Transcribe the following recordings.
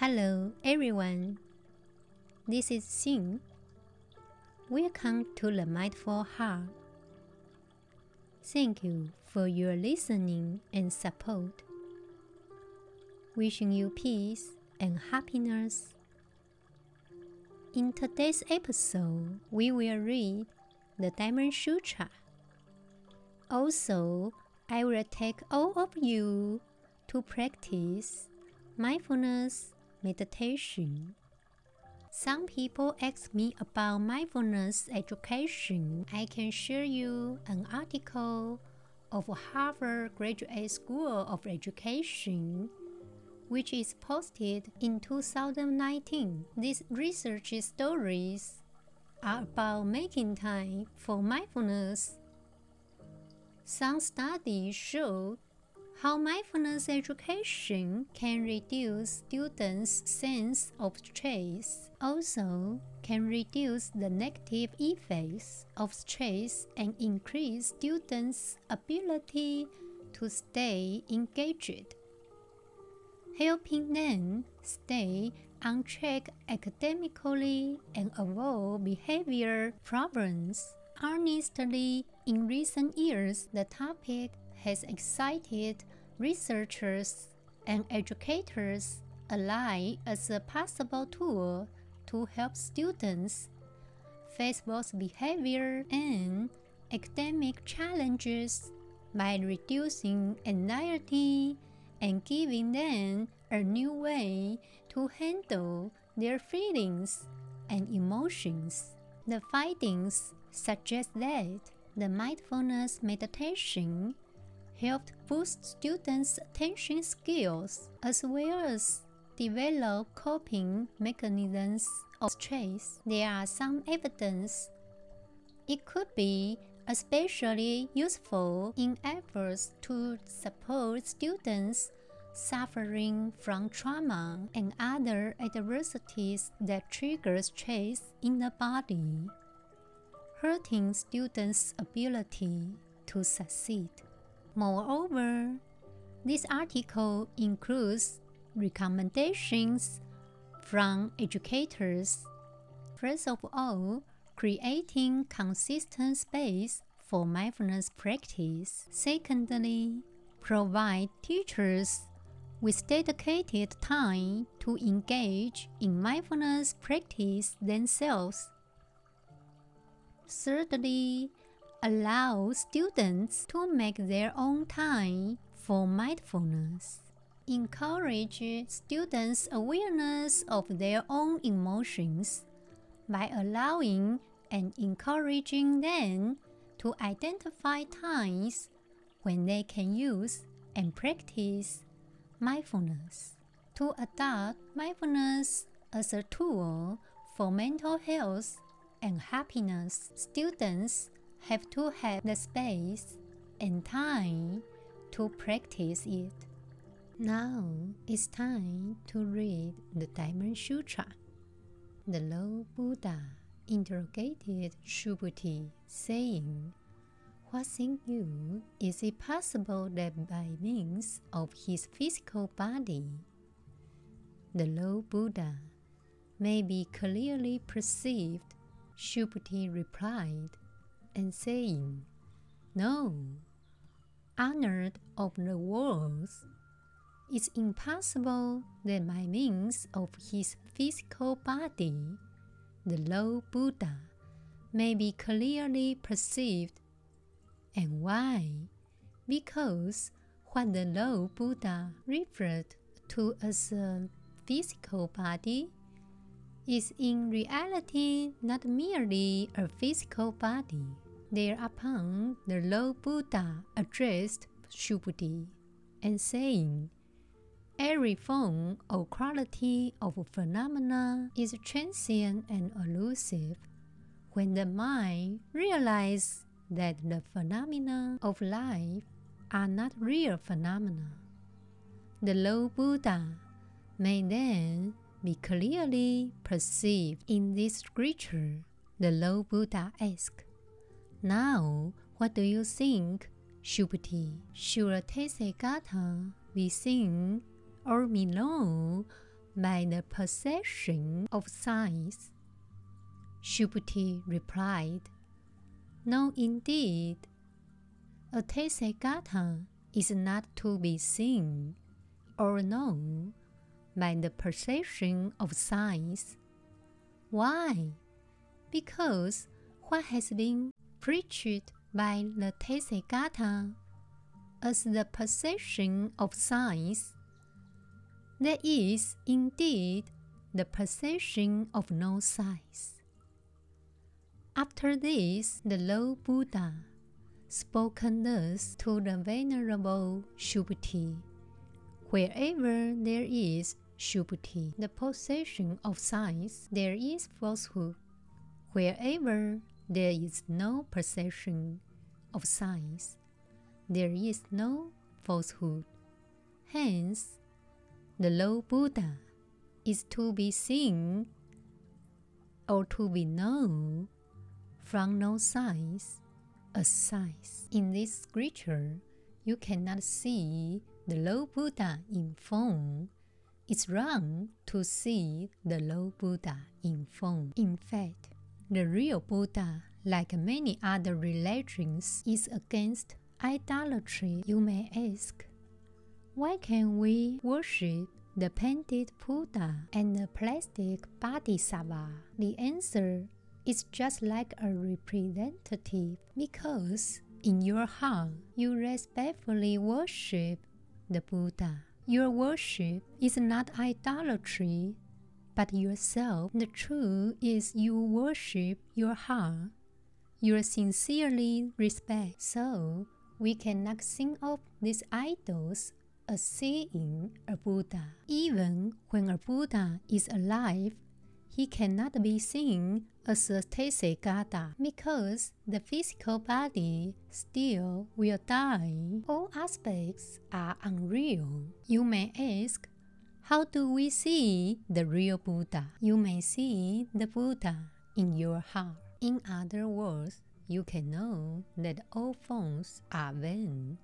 Hello, everyone. This is Xin. Welcome to the Mindful Heart. Thank you for your listening and support. Wishing you peace and happiness. In today's episode, we will read the Diamond Sutra. Also, I will take all of you to practice mindfulness meditation. Some people ask me about mindfulness education. I can share you an article of Harvard Graduate School of Education which is posted in 2019. These research stories are about making time for mindfulness. Some studies show how mindfulness education can reduce students' sense of stress, also can reduce the negative effects of stress and increase students' ability to stay engaged, helping them stay on track academically and avoid behavior problems. Honestly, in recent years, the topic has excited researchers and educators alike as a possible tool to help students face both behavior and academic challenges by reducing anxiety and giving them a new way to handle their feelings and emotions. The findings suggest that the mindfulness meditation helped boost students' attention skills as well as develop coping mechanisms of stress. There are some evidence it could be especially useful in efforts to support students suffering from trauma and other adversities that trigger stress in the body, hurting students' ability to succeed. Moreover, this article includes recommendations from educators. First of all, creating consistent space for mindfulness practice. Secondly, provide teachers with dedicated time to engage in mindfulness practice themselves. Thirdly, allow students to make their own time for mindfulness. Encourage students' awareness of their own emotions by allowing and encouraging them to identify times when they can use and practice mindfulness. To adopt mindfulness as a tool for mental health and happiness, students have to have the space and time to practice it. Now it's time to read the Diamond Sutra. The Lord Buddha interrogated Subhuti, saying, What think you? Is it possible that by means of his physical body, the Lord Buddha may be clearly perceived? Subhuti replied, and saying, No, honored of the worlds, it's impossible that by means of his physical body, the Lord Buddha may be clearly perceived. And why? Because what the Lord Buddha referred to as a physical body is in reality not merely a physical body. Thereupon, the Lord Buddha addressed Subhuti and saying, Every form or quality of phenomena is transient and elusive. When the mind realizes that the phenomena of life are not real phenomena, the Lord Buddha may then be clearly perceived in this scripture. The Lord Buddha asked, now, what do you think, Subhuti? Should Tathagata be seen or below by the perception of size. Subhuti replied, No, indeed. A Tathagata is not to be seen or known by the perception of size. Why? Because what has been preached by the Tathagata as the possession of size, that is indeed the possession of no size. After this, the Lord Buddha spoken thus to the Venerable Subhuti. Wherever there is Subhuti, the possession of size, there is falsehood. Wherever there is no perception of size, there is no falsehood. Hence, the Lord Buddha is to be seen or to be known from no size as size. In this scripture, you cannot see the Lord Buddha in form. It's wrong to see the Lord Buddha in form. In fact, the real Buddha, like many other religions, is against idolatry. You may ask, why can we worship the painted Buddha and the plastic Bodhisattva? The answer is just like a representative because in your heart you respectfully worship the Buddha. Your worship is not idolatry, but yourself. The truth is you worship your heart. You sincerely respect. So we cannot think of these idols as seeing a Buddha. Even when a Buddha is alive, he cannot be seen as a Tathagata because the physical body still will die. All aspects are unreal. You may ask, how do we see the real Buddha? You may see the Buddha in your heart. In other words, you can know that all forms are vain,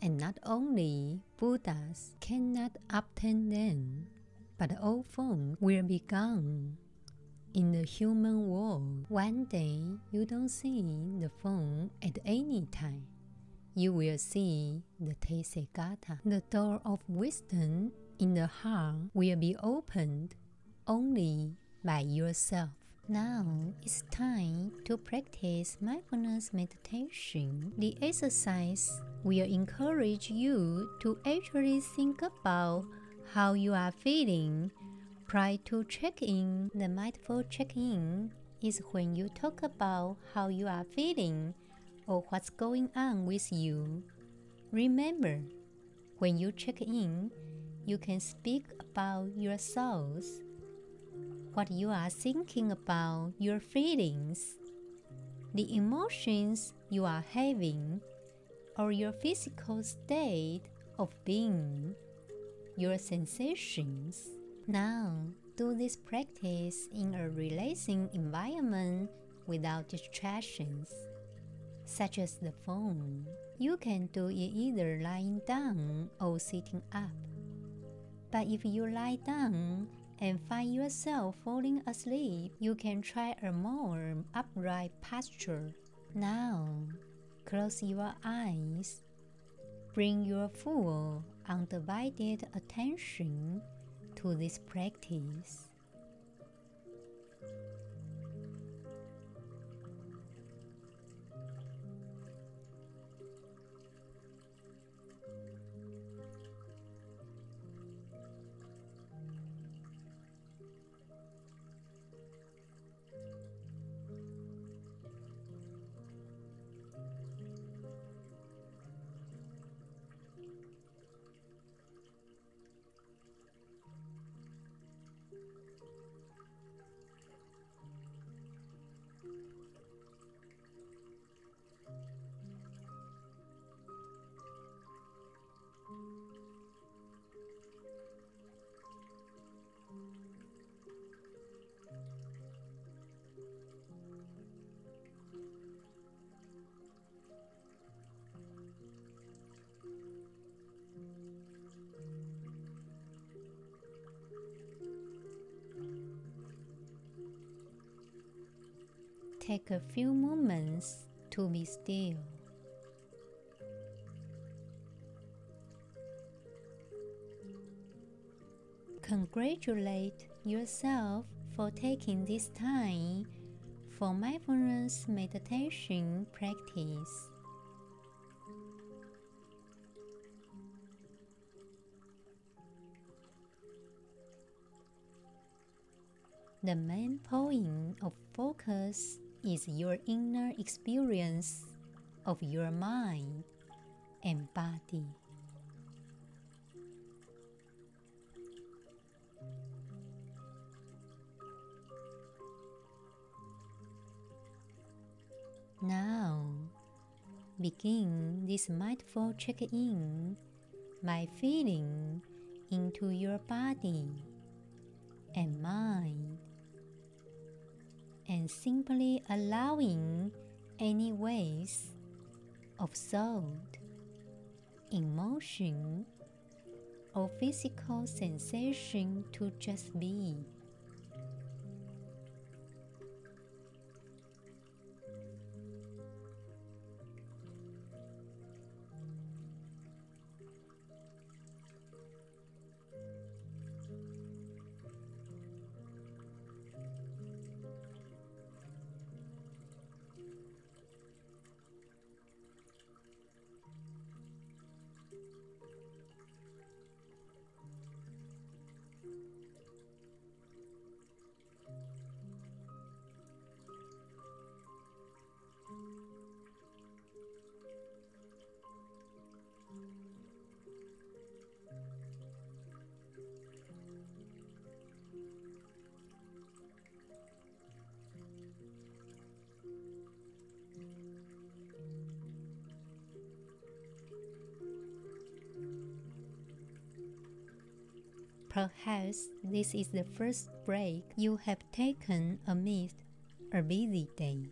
and not only Buddhas cannot obtain them, but all forms will be gone. In the human world, one day you don't see the form at any time. You will see the Tathagata. The door of wisdom in the heart will be opened only by yourself. Now it's time to practice mindfulness meditation. The exercise will encourage you to actually think about how you are feeling prior to check-in. The mindful check-in is when you talk about how you are feeling or what's going on with you. Remember, when you check in, you can speak about your thoughts, what you are thinking about, your feelings, the emotions you are having, or your physical state of being, your sensations. Now, do this practice in a relaxing environment without distractions, such as the phone. You can do it either lying down or sitting up. But if you lie down and find yourself falling asleep, you can try a more upright posture. Now, close your eyes. Bring your full, undivided attention to this practice. Take a few moments to be still. Congratulate yourself for taking this time for mindfulness meditation practice. The main point of focus is your inner experience of your mind. And body. Now, begin this mindful check in by feeling into your body and mind and simply allowing any waves of thought, emotion, or physical sensation to just be. Perhaps this is the first break you have taken amidst a busy day.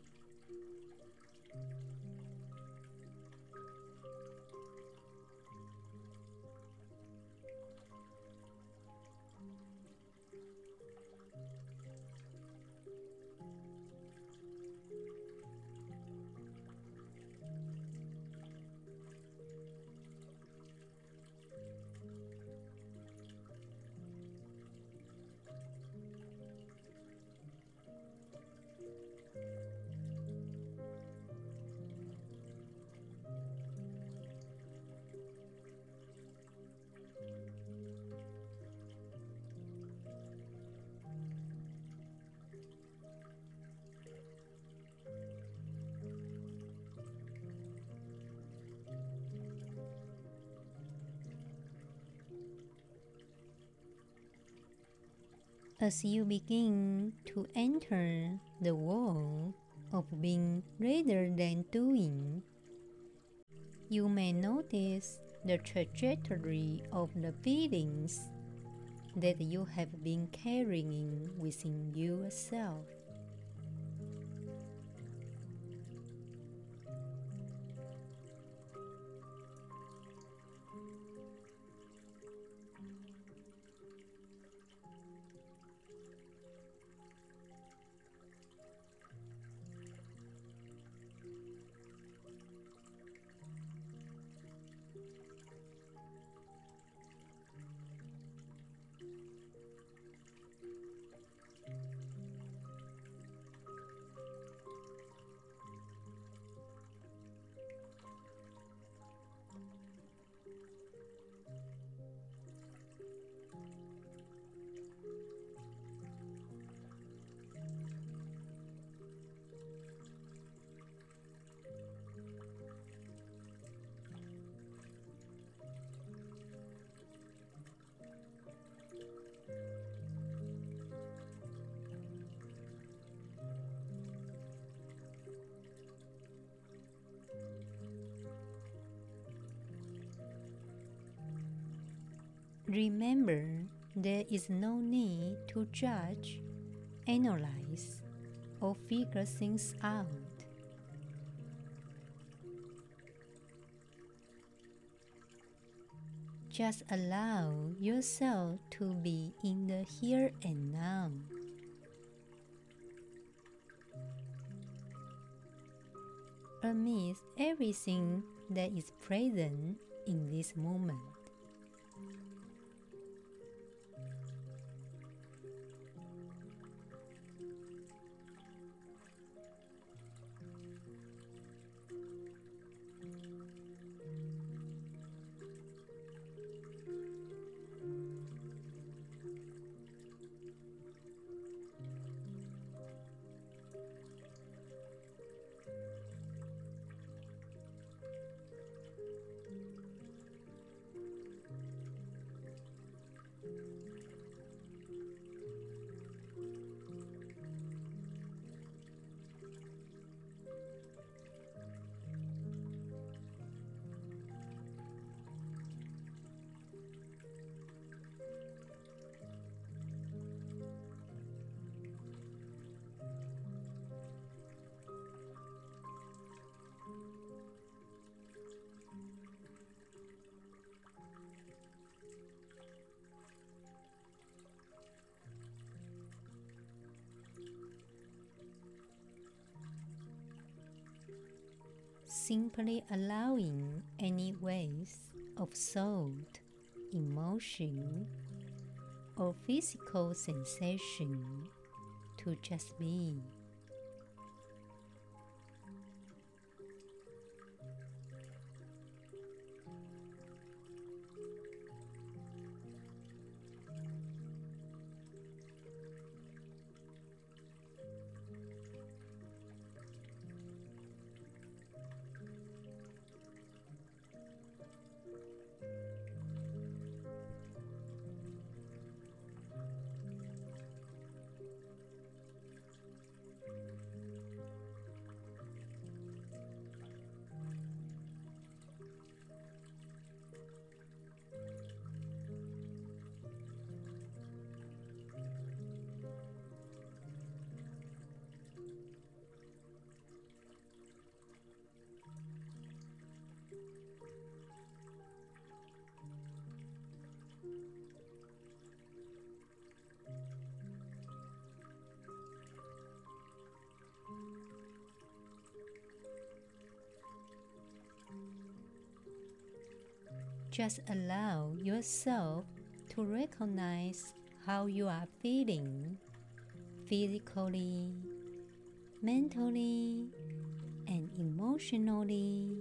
As you begin to enter the world of being rather than doing, you may notice the trajectory of the feelings that you have been carrying within yourself. Remember, there is no need to judge, analyze, or figure things out. Just allow yourself to be in the here and now. amidst everything that is present in this moment. Simply allowing any waves of thought, emotion, or physical sensation to just be. Just allow yourself to recognize how you are feeling physically, mentally, and emotionally.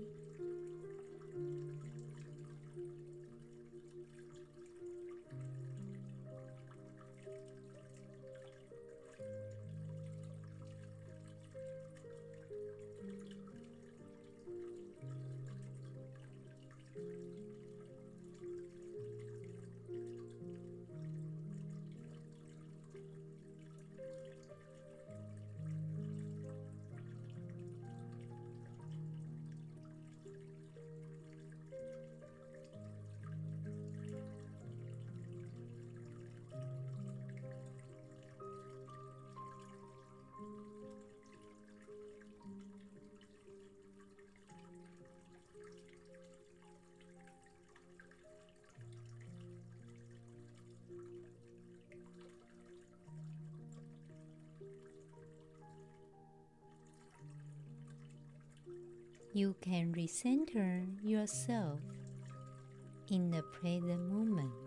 You can recenter yourself in the present moment.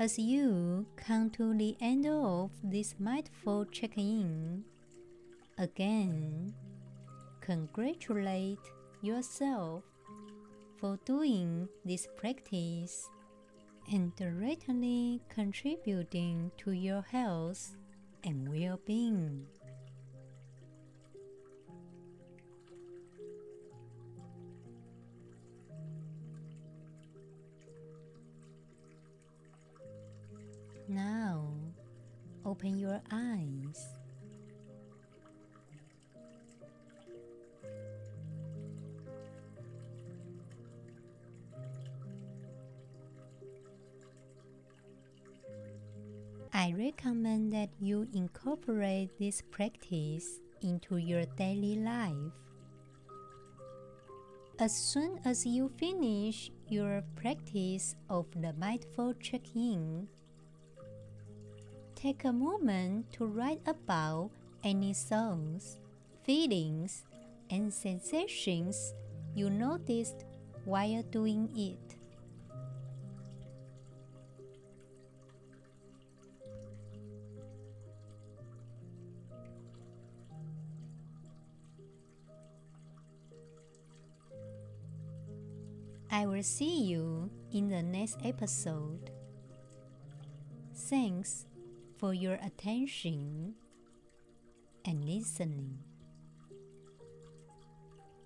As you come to the end of this mindful check in, again, congratulate yourself for doing this practice and directly contributing to your health and well being. Open your eyes. I recommend that you incorporate this practice into your daily life. As soon as you finish your practice of the mindful check in, take a moment to write about any thoughts, feelings, and sensations you noticed while doing it. I will see you in the next episode. Thanks for your attention and listening.